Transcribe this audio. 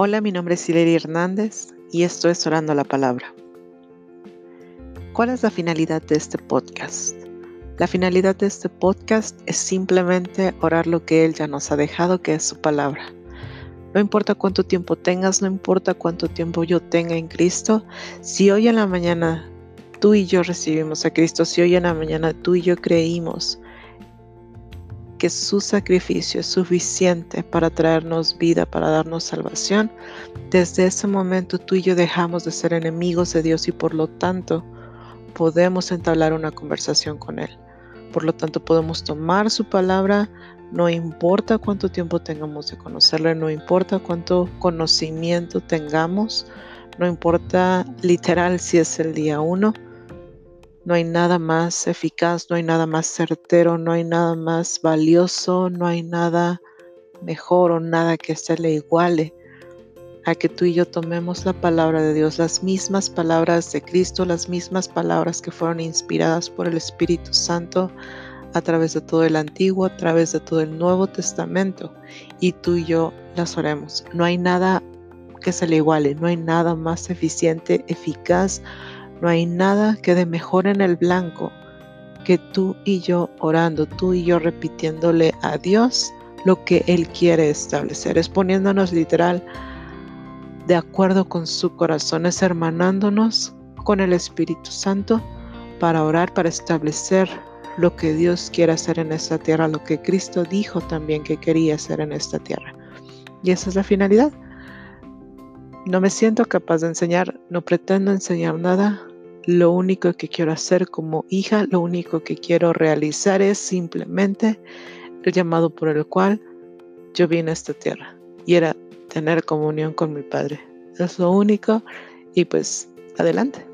Hola, mi nombre es Hilary Hernández y esto es Orando la Palabra. ¿Cuál es la finalidad de este podcast? La finalidad de este podcast es simplemente orar lo que Él ya nos ha dejado, que es su palabra. No importa cuánto tiempo tengas, no importa cuánto tiempo yo tenga en Cristo, si hoy en la mañana tú y yo recibimos a Cristo, si hoy en la mañana tú y yo creímos que su sacrificio es suficiente para traernos vida, para darnos salvación, desde ese momento tú y yo dejamos de ser enemigos de Dios y por lo tanto podemos entablar una conversación con Él. Por lo tanto podemos tomar su palabra, no importa cuánto tiempo tengamos de conocerle, no importa cuánto conocimiento tengamos, no importa literal si es el día uno, no hay nada más eficaz, no hay nada más certero, no hay nada más valioso, no hay nada mejor o nada que se le iguale a que tú y yo tomemos la palabra de Dios, las mismas palabras de Cristo, las mismas palabras que fueron inspiradas por el Espíritu Santo a través de todo el Antiguo, a través de todo el Nuevo Testamento, y tú y yo las oremos. No hay nada que se le iguale, no hay nada más eficiente, eficaz, no hay nada que de mejor en el blanco que tú y yo orando, tú y yo repitiéndole a Dios lo que Él quiere establecer. Es poniéndonos literal de acuerdo con su corazón, es hermanándonos con el Espíritu Santo para orar, para establecer lo que Dios quiere hacer en esta tierra, lo que Cristo dijo también que quería hacer en esta tierra. Y esa es la finalidad. No me siento capaz de enseñar, no pretendo enseñar nada, lo único que quiero hacer como hija, lo único que quiero realizar es simplemente el llamado por el cual yo vine a esta tierra y era tener comunión con mi Padre. Es lo único y pues adelante.